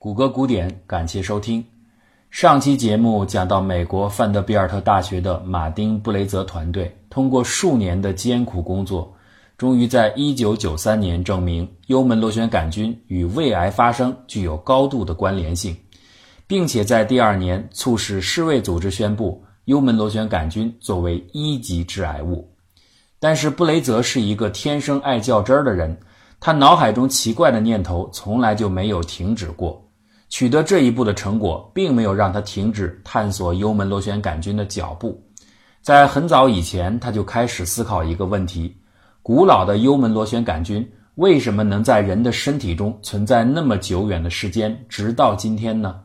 谷歌古典，感谢收听。上期节目讲到，美国范德比尔特大学的马丁布雷泽团队通过数年的艰苦工作，终于在1993年证明幽门螺旋杆菌与胃癌发生具有高度的关联性，并且在第二年促使世卫组织宣布幽门螺旋杆菌作为一级致癌物。但是布雷泽是一个天生爱较真儿的人，他脑海中奇怪的念头从来就没有停止过。取得这一步的成果，并没有让他停止探索幽门螺旋杆菌的脚步。在很早以前，他就开始思考一个问题：古老的幽门螺旋杆菌为什么能在人的身体中存在那么久远的时间，直到今天呢？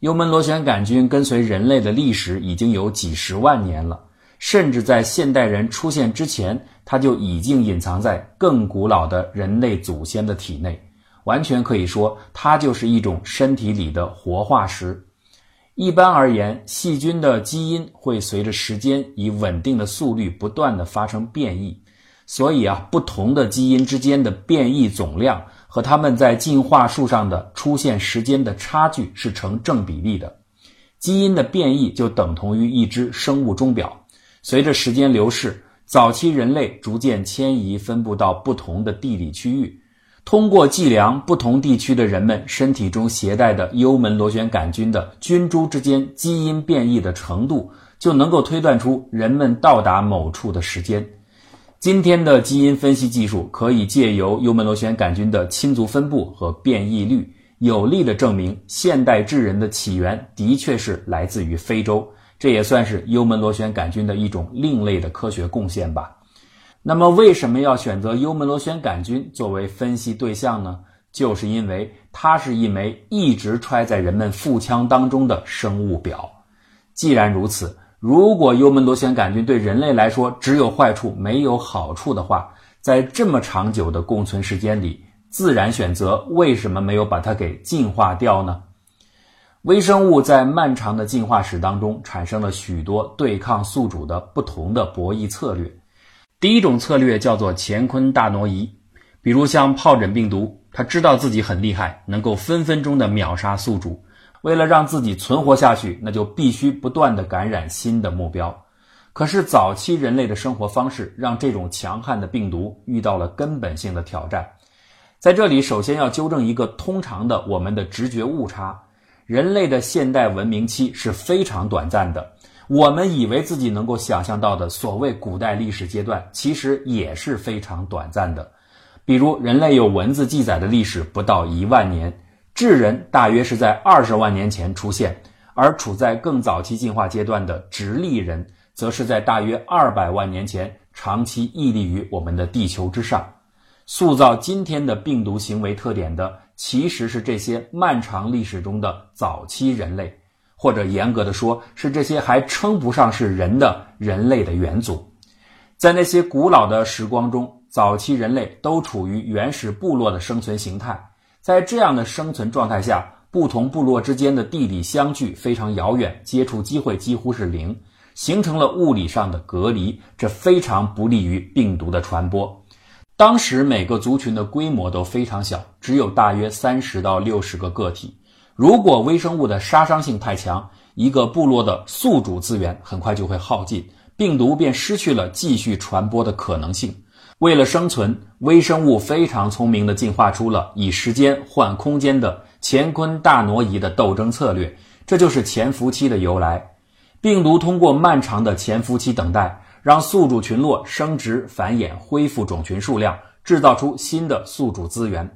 幽门螺旋杆菌跟随人类的历史已经有几十万年了，甚至在现代人出现之前，它就已经隐藏在更古老的人类祖先的体内。完全可以说，它就是一种身体里的活化石。一般而言，细菌的基因会随着时间以稳定的速率不断的发生变异，所以啊，不同的基因之间的变异总量和它们在进化树上的出现时间的差距是成正比例的。基因的变异就等同于一只生物钟表，随着时间流逝，早期人类逐渐迁移分布到不同的地理区域。通过计量不同地区的人们身体中携带的幽门螺旋杆菌的菌株之间基因变异的程度，就能够推断出人们到达某处的时间。今天的基因分析技术可以借由幽门螺旋杆菌的亲族分布和变异率，有力地证明现代智人的起源的确是来自于非洲。这也算是幽门螺旋杆菌的一种另类的科学贡献吧。那么，为什么要选择幽门螺旋杆菌作为分析对象呢？就是因为它是一枚一直揣在人们腹腔当中的生物表。既然如此，如果幽门螺旋杆菌对人类来说只有坏处没有好处的话，在这么长久的共存时间里，自然选择为什么没有把它给进化掉呢？微生物在漫长的进化史当中产生了许多对抗宿主的不同的博弈策略。第一种策略叫做乾坤大挪移，比如像疱疹病毒，它知道自己很厉害，能够分分钟的秒杀宿主。为了让自己存活下去，那就必须不断的感染新的目标。可是早期人类的生活方式让这种强悍的病毒遇到了根本性的挑战。在这里，首先要纠正一个通常的我们的直觉误差：人类的现代文明期是非常短暂的。我们以为自己能够想象到的所谓古代历史阶段，其实也是非常短暂的。比如，人类有文字记载的历史不到一万年，智人大约是在二十万年前出现，而处在更早期进化阶段的直立人，则是在大约二百万年前长期屹立于我们的地球之上。塑造今天的病毒行为特点的，其实是这些漫长历史中的早期人类。或者严格的说，是这些还称不上是人的人类的元祖。在那些古老的时光中，早期人类都处于原始部落的生存形态。在这样的生存状态下，不同部落之间的地理相距非常遥远，接触机会几乎是零，形成了物理上的隔离，这非常不利于病毒的传播。当时每个族群的规模都非常小，只有大约三十到六十个个体。如果微生物的杀伤性太强，一个部落的宿主资源很快就会耗尽，病毒便失去了继续传播的可能性。为了生存，微生物非常聪明地进化出了以时间换空间的乾坤大挪移的斗争策略，这就是潜伏期的由来。病毒通过漫长的潜伏期等待，让宿主群落生殖繁衍，恢复种群数量，制造出新的宿主资源。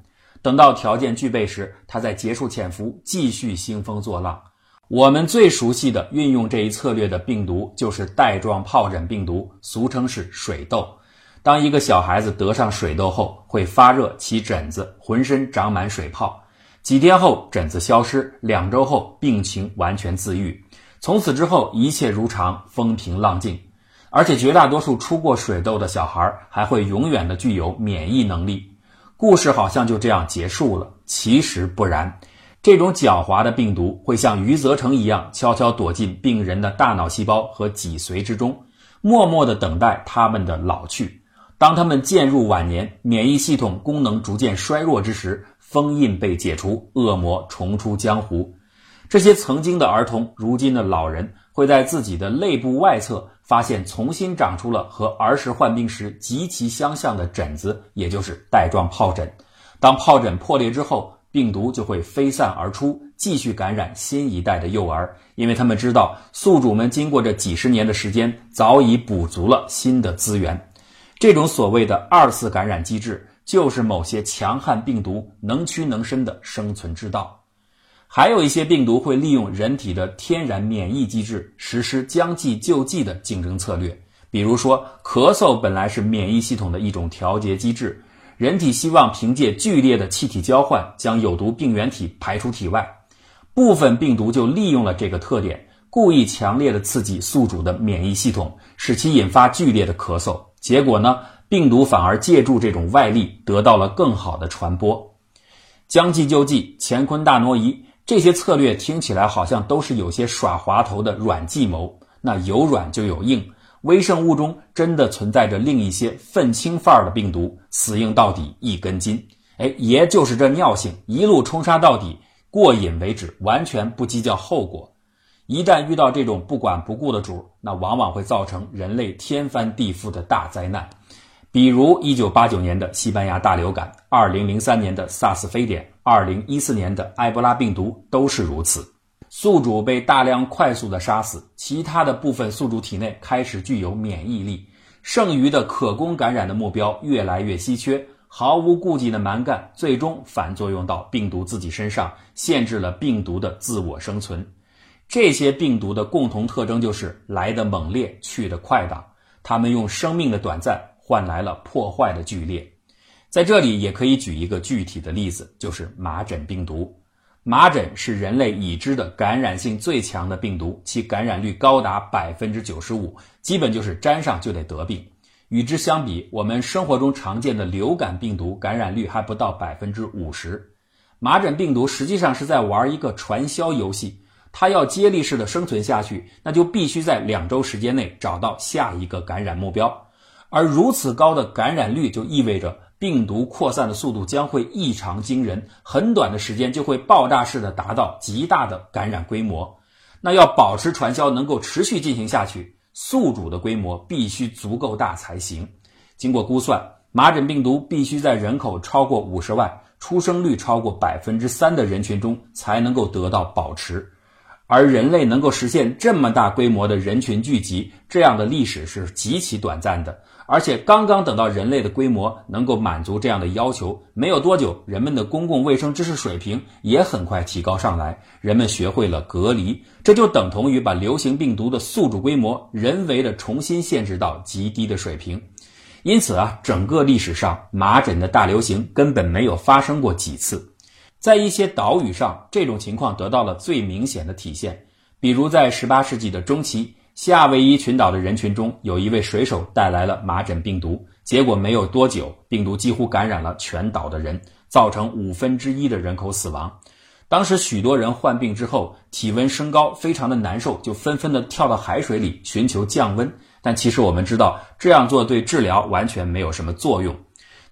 等到条件具备时，它再结束潜伏，继续兴风作浪。我们最熟悉的运用这一策略的病毒就是带状疱疹病毒，俗称是水痘。当一个小孩子得上水痘后，会发热、起疹子，浑身长满水泡。几天后，疹子消失；两周后，病情完全自愈。从此之后，一切如常，风平浪静。而且，绝大多数出过水痘的小孩还会永远的具有免疫能力。故事好像就这样结束了，其实不然。这种狡猾的病毒会像余则成一样，悄悄躲进病人的大脑细胞和脊髓之中，默默地等待他们的老去。当他们渐入晚年，免疫系统功能逐渐衰弱之时，封印被解除，恶魔重出江湖。这些曾经的儿童，如今的老人，会在自己的肋部外侧发现重新长出了和儿时患病时极其相像的疹子，也就是带状疱疹。当疱疹破裂之后，病毒就会飞散而出，继续感染新一代的幼儿，因为他们知道宿主们经过这几十年的时间，早已补足了新的资源。这种所谓的二次感染机制，就是某些强悍病毒能屈能伸的生存之道。还有一些病毒会利用人体的天然免疫机制，实施将计就计的竞争策略。比如说，咳嗽本来是免疫系统的一种调节机制。人体希望凭借剧烈的气体交换将有毒病原体排出体外，部分病毒就利用了这个特点，故意强烈的刺激宿主的免疫系统，使其引发剧烈的咳嗽。结果呢，病毒反而借助这种外力得到了更好的传播。将计就计，乾坤大挪移，这些策略听起来好像都是有些耍滑头的软计谋。那有软就有硬。微生物中真的存在着另一些愤青范儿的病毒，死硬到底一根筋。哎，爷就是这尿性，一路冲杀到底，过瘾为止，完全不计较后果。一旦遇到这种不管不顾的主，那往往会造成人类天翻地覆的大灾难。比如1989年的西班牙大流感，2003年的萨斯非典，2014年的埃博拉病毒都是如此。宿主被大量快速的杀死，其他的部分宿主体内开始具有免疫力，剩余的可供感染的目标越来越稀缺，毫无顾忌的蛮干，最终反作用到病毒自己身上，限制了病毒的自我生存。这些病毒的共同特征就是来的猛烈，去的快的，它们用生命的短暂换来了破坏的剧烈。在这里也可以举一个具体的例子，就是麻疹病毒。麻疹是人类已知的感染性最强的病毒，其感染率高达百分之九十五，基本就是沾上就得得病。与之相比，我们生活中常见的流感病毒感染率还不到百分之五十。麻疹病毒实际上是在玩一个传销游戏，它要接力式的生存下去，那就必须在两周时间内找到下一个感染目标，而如此高的感染率就意味着。病毒扩散的速度将会异常惊人，很短的时间就会爆炸式的达到极大的感染规模。那要保持传销能够持续进行下去，宿主的规模必须足够大才行。经过估算，麻疹病毒必须在人口超过五十万、出生率超过百分之三的人群中才能够得到保持。而人类能够实现这么大规模的人群聚集，这样的历史是极其短暂的。而且刚刚等到人类的规模能够满足这样的要求，没有多久，人们的公共卫生知识水平也很快提高上来，人们学会了隔离，这就等同于把流行病毒的宿主规模人为的重新限制到极低的水平。因此啊，整个历史上麻疹的大流行根本没有发生过几次。在一些岛屿上，这种情况得到了最明显的体现，比如在18世纪的中期。夏威夷群岛的人群中有一位水手带来了麻疹病毒，结果没有多久，病毒几乎感染了全岛的人，造成五分之一的人口死亡。当时许多人患病之后，体温升高，非常的难受，就纷纷的跳到海水里寻求降温。但其实我们知道，这样做对治疗完全没有什么作用。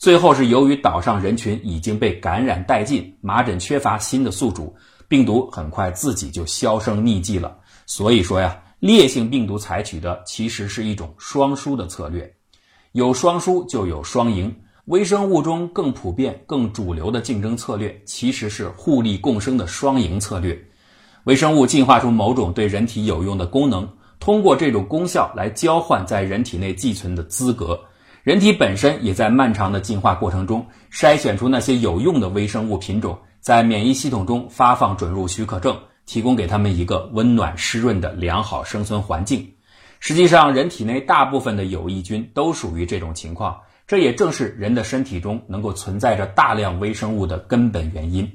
最后是由于岛上人群已经被感染殆尽，麻疹缺乏新的宿主，病毒很快自己就销声匿迹了。所以说呀。烈性病毒采取的其实是一种双输的策略，有双输就有双赢。微生物中更普遍、更主流的竞争策略其实是互利共生的双赢策略。微生物进化出某种对人体有用的功能，通过这种功效来交换在人体内寄存的资格。人体本身也在漫长的进化过程中筛选出那些有用的微生物品种，在免疫系统中发放准入许可证。提供给他们一个温暖湿润的良好生存环境。实际上，人体内大部分的有益菌都属于这种情况，这也正是人的身体中能够存在着大量微生物的根本原因。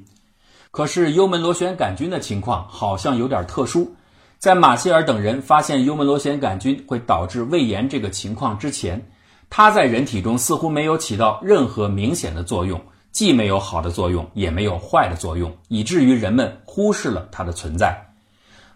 可是，幽门螺旋杆菌的情况好像有点特殊。在马歇尔等人发现幽门螺旋杆菌会导致胃炎这个情况之前，它在人体中似乎没有起到任何明显的作用。既没有好的作用，也没有坏的作用，以至于人们忽视了它的存在。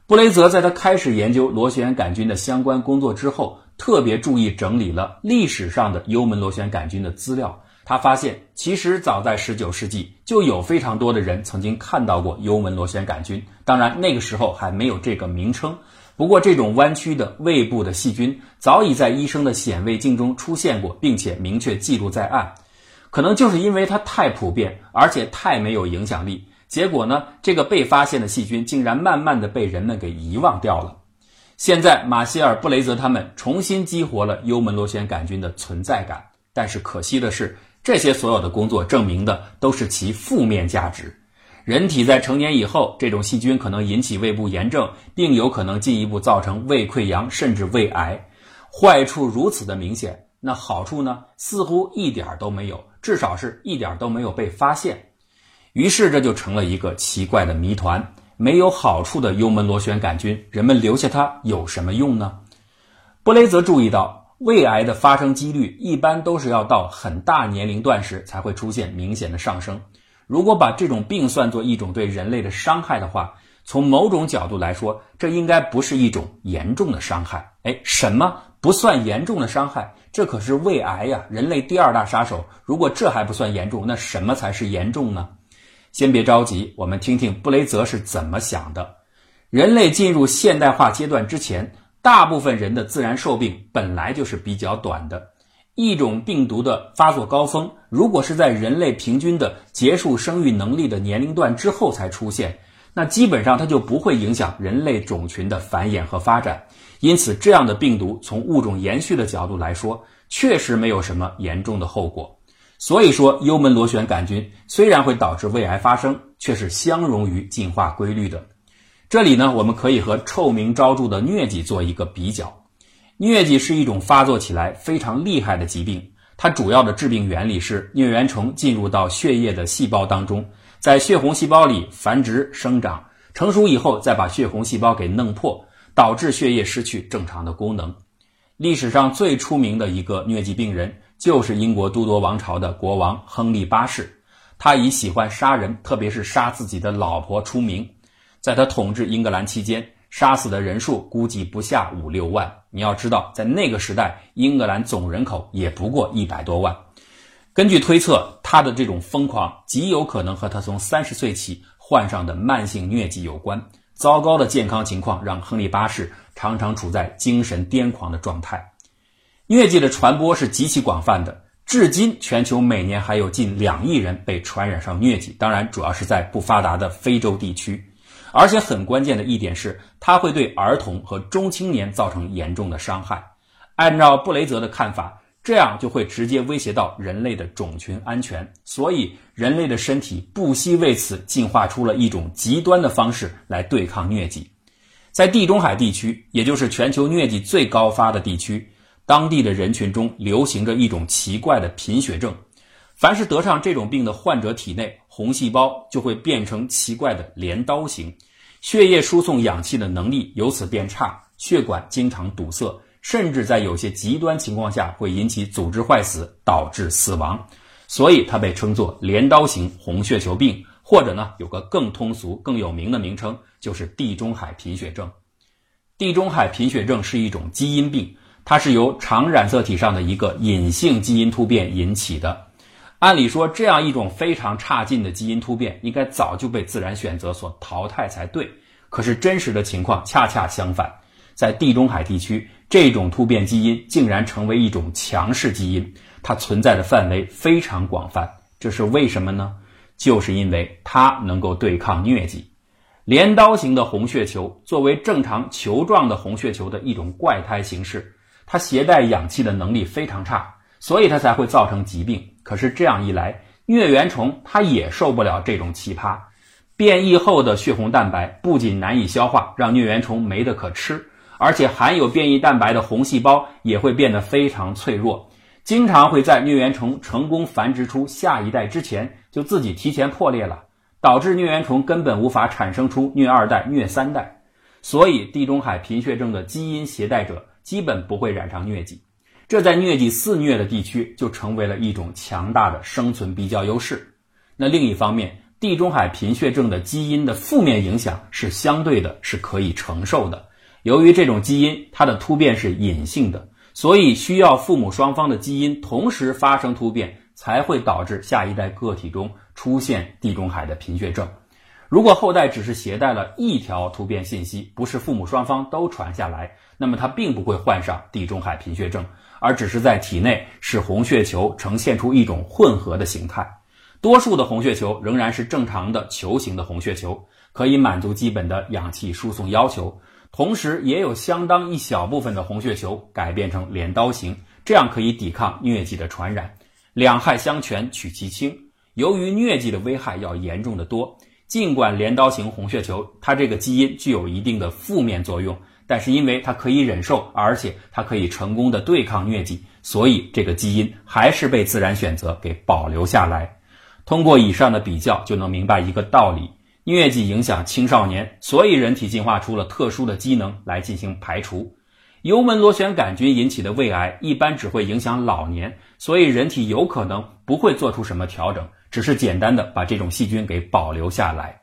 布雷泽在他开始研究螺旋杆菌的相关工作之后，特别注意整理了历史上的幽门螺旋杆菌的资料。他发现，其实早在19世纪，就有非常多的人曾经看到过幽门螺旋杆菌。当然，那个时候还没有这个名称。不过，这种弯曲的胃部的细菌早已在医生的显微镜中出现过，并且明确记录在案。可能就是因为它太普遍，而且太没有影响力，结果呢，这个被发现的细菌竟然慢慢的被人们给遗忘掉了。现在，马歇尔·布雷泽他们重新激活了幽门螺旋杆菌的存在感，但是可惜的是。这些所有的工作证明的都是其负面价值。人体在成年以后，这种细菌可能引起胃部炎症，并有可能进一步造成胃溃疡甚至胃癌。坏处如此的明显，那好处呢？似乎一点都没有，至少是一点都没有被发现。于是这就成了一个奇怪的谜团：没有好处的幽门螺旋杆菌，人们留下它有什么用呢？布雷泽注意到。胃癌的发生几率一般都是要到很大年龄段时才会出现明显的上升。如果把这种病算作一种对人类的伤害的话，从某种角度来说，这应该不是一种严重的伤害。哎，什么不算严重的伤害？这可是胃癌呀，人类第二大杀手。如果这还不算严重，那什么才是严重呢？先别着急，我们听听布雷泽是怎么想的。人类进入现代化阶段之前。大部分人的自然寿命本来就是比较短的，一种病毒的发作高峰，如果是在人类平均的结束生育能力的年龄段之后才出现，那基本上它就不会影响人类种群的繁衍和发展。因此，这样的病毒从物种延续的角度来说，确实没有什么严重的后果。所以说，幽门螺旋杆菌虽然会导致胃癌发生，却是相容于进化规律的。这里呢，我们可以和臭名昭著的疟疾做一个比较。疟疾是一种发作起来非常厉害的疾病，它主要的致病原理是疟原虫进入到血液的细胞当中，在血红细胞里繁殖生长，成熟以后再把血红细胞给弄破，导致血液失去正常的功能。历史上最出名的一个疟疾病人就是英国都铎王朝的国王亨利八世，他以喜欢杀人，特别是杀自己的老婆出名。在他统治英格兰期间，杀死的人数估计不下五六万。你要知道，在那个时代，英格兰总人口也不过一百多万。根据推测，他的这种疯狂极有可能和他从三十岁起患上的慢性疟疾有关。糟糕的健康情况让亨利八世常常处在精神癫狂的状态。疟疾的传播是极其广泛的，至今全球每年还有近两亿人被传染上疟疾。当然，主要是在不发达的非洲地区。而且很关键的一点是，它会对儿童和中青年造成严重的伤害。按照布雷泽的看法，这样就会直接威胁到人类的种群安全。所以，人类的身体不惜为此进化出了一种极端的方式来对抗疟疾。在地中海地区，也就是全球疟疾最高发的地区，当地的人群中流行着一种奇怪的贫血症。凡是得上这种病的患者，体内红细胞就会变成奇怪的镰刀形，血液输送氧气的能力由此变差，血管经常堵塞，甚至在有些极端情况下会引起组织坏死，导致死亡。所以它被称作镰刀型红血球病，或者呢有个更通俗、更有名的名称，就是地中海贫血症。地中海贫血症是一种基因病，它是由常染色体上的一个隐性基因突变引起的。按理说，这样一种非常差劲的基因突变，应该早就被自然选择所淘汰才对。可是真实的情况恰恰相反，在地中海地区，这种突变基因竟然成为一种强势基因，它存在的范围非常广泛。这是为什么呢？就是因为它能够对抗疟疾。镰刀型的红血球作为正常球状的红血球的一种怪胎形式，它携带氧气的能力非常差。所以它才会造成疾病。可是这样一来，疟原虫它也受不了这种奇葩。变异后的血红蛋白不仅难以消化，让疟原虫没得可吃，而且含有变异蛋白的红细胞也会变得非常脆弱，经常会在疟原虫成功繁殖出下一代之前就自己提前破裂了，导致疟原虫根本无法产生出疟二代、疟三代。所以，地中海贫血症的基因携带者基本不会染上疟疾。这在疟疾肆虐的地区就成为了一种强大的生存比较优势。那另一方面，地中海贫血症的基因的负面影响是相对的，是可以承受的。由于这种基因它的突变是隐性的，所以需要父母双方的基因同时发生突变才会导致下一代个体中出现地中海的贫血症。如果后代只是携带了一条突变信息，不是父母双方都传下来，那么他并不会患上地中海贫血症，而只是在体内使红血球呈现出一种混合的形态。多数的红血球仍然是正常的球形的红血球，可以满足基本的氧气输送要求。同时，也有相当一小部分的红血球改变成镰刀形，这样可以抵抗疟疾的传染。两害相权取其轻，由于疟疾的危害要严重的多。尽管镰刀型红血球它这个基因具有一定的负面作用，但是因为它可以忍受，而且它可以成功的对抗疟疾，所以这个基因还是被自然选择给保留下来。通过以上的比较，就能明白一个道理：疟疾影响青少年，所以人体进化出了特殊的机能来进行排除。幽门螺旋杆菌引起的胃癌一般只会影响老年，所以人体有可能不会做出什么调整。只是简单的把这种细菌给保留下来。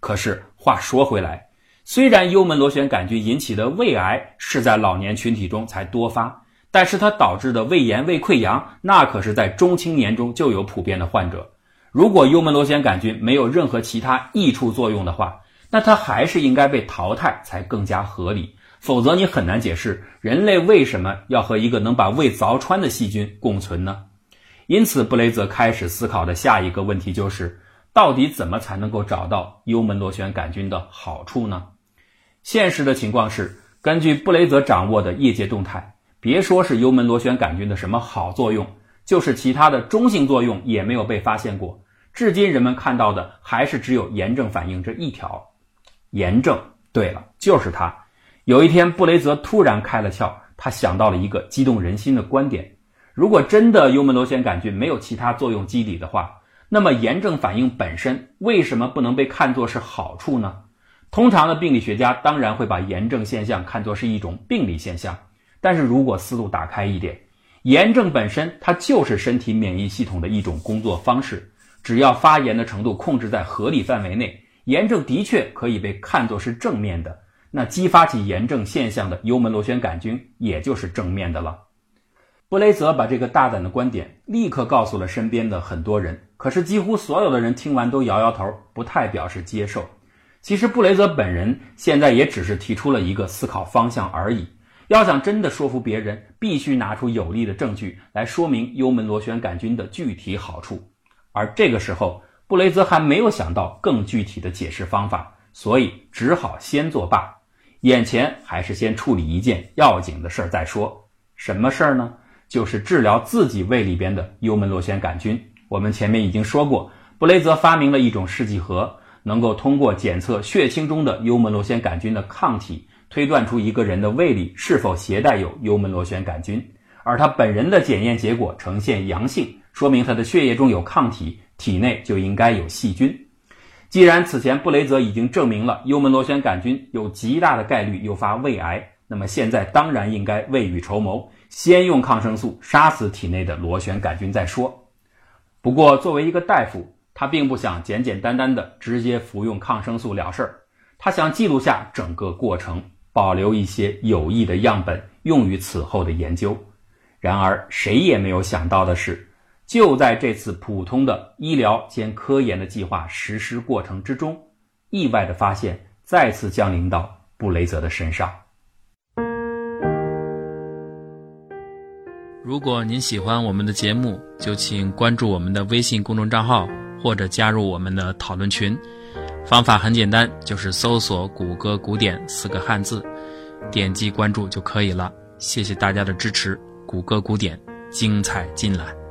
可是话说回来，虽然幽门螺旋杆菌引起的胃癌是在老年群体中才多发，但是它导致的胃炎、胃溃疡，那可是在中青年中就有普遍的患者。如果幽门螺旋杆菌没有任何其他益处作用的话，那它还是应该被淘汰才更加合理。否则你很难解释人类为什么要和一个能把胃凿穿的细菌共存呢？因此，布雷泽开始思考的下一个问题就是：到底怎么才能够找到幽门螺旋杆菌的好处呢？现实的情况是，根据布雷泽掌握的业界动态，别说是幽门螺旋杆菌的什么好作用，就是其他的中性作用也没有被发现过。至今，人们看到的还是只有炎症反应这一条。炎症，对了，就是它。有一天，布雷泽突然开了窍，他想到了一个激动人心的观点。如果真的幽门螺旋杆菌没有其他作用机理的话，那么炎症反应本身为什么不能被看作是好处呢？通常的病理学家当然会把炎症现象看作是一种病理现象，但是如果思路打开一点，炎症本身它就是身体免疫系统的一种工作方式，只要发炎的程度控制在合理范围内，炎症的确可以被看作是正面的。那激发起炎症现象的幽门螺旋杆菌也就是正面的了。布雷泽把这个大胆的观点立刻告诉了身边的很多人，可是几乎所有的人听完都摇摇头，不太表示接受。其实布雷泽本人现在也只是提出了一个思考方向而已。要想真的说服别人，必须拿出有力的证据来说明幽门螺旋杆菌的具体好处。而这个时候，布雷泽还没有想到更具体的解释方法，所以只好先作罢。眼前还是先处理一件要紧的事儿再说。什么事儿呢？就是治疗自己胃里边的幽门螺旋杆菌。我们前面已经说过，布雷泽发明了一种试剂盒，能够通过检测血清中的幽门螺旋杆菌的抗体，推断出一个人的胃里是否携带有幽门螺旋杆菌。而他本人的检验结果呈现阳性，说明他的血液中有抗体，体内就应该有细菌。既然此前布雷泽已经证明了幽门螺旋杆菌有极大的概率诱发胃癌，那么现在当然应该未雨绸缪。先用抗生素杀死体内的螺旋杆菌再说。不过，作为一个大夫，他并不想简简单单的直接服用抗生素了事儿，他想记录下整个过程，保留一些有益的样本用于此后的研究。然而，谁也没有想到的是，就在这次普通的医疗兼科研的计划实施过程之中，意外的发现再次降临到布雷泽的身上。如果您喜欢我们的节目，就请关注我们的微信公众账号或者加入我们的讨论群。方法很简单，就是搜索“谷歌古典”四个汉字，点击关注就可以了。谢谢大家的支持，谷歌古典精彩尽览。